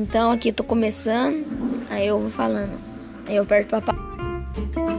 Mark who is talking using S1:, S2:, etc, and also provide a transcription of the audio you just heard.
S1: Então aqui eu tô começando, aí eu vou falando. Aí eu perto papai.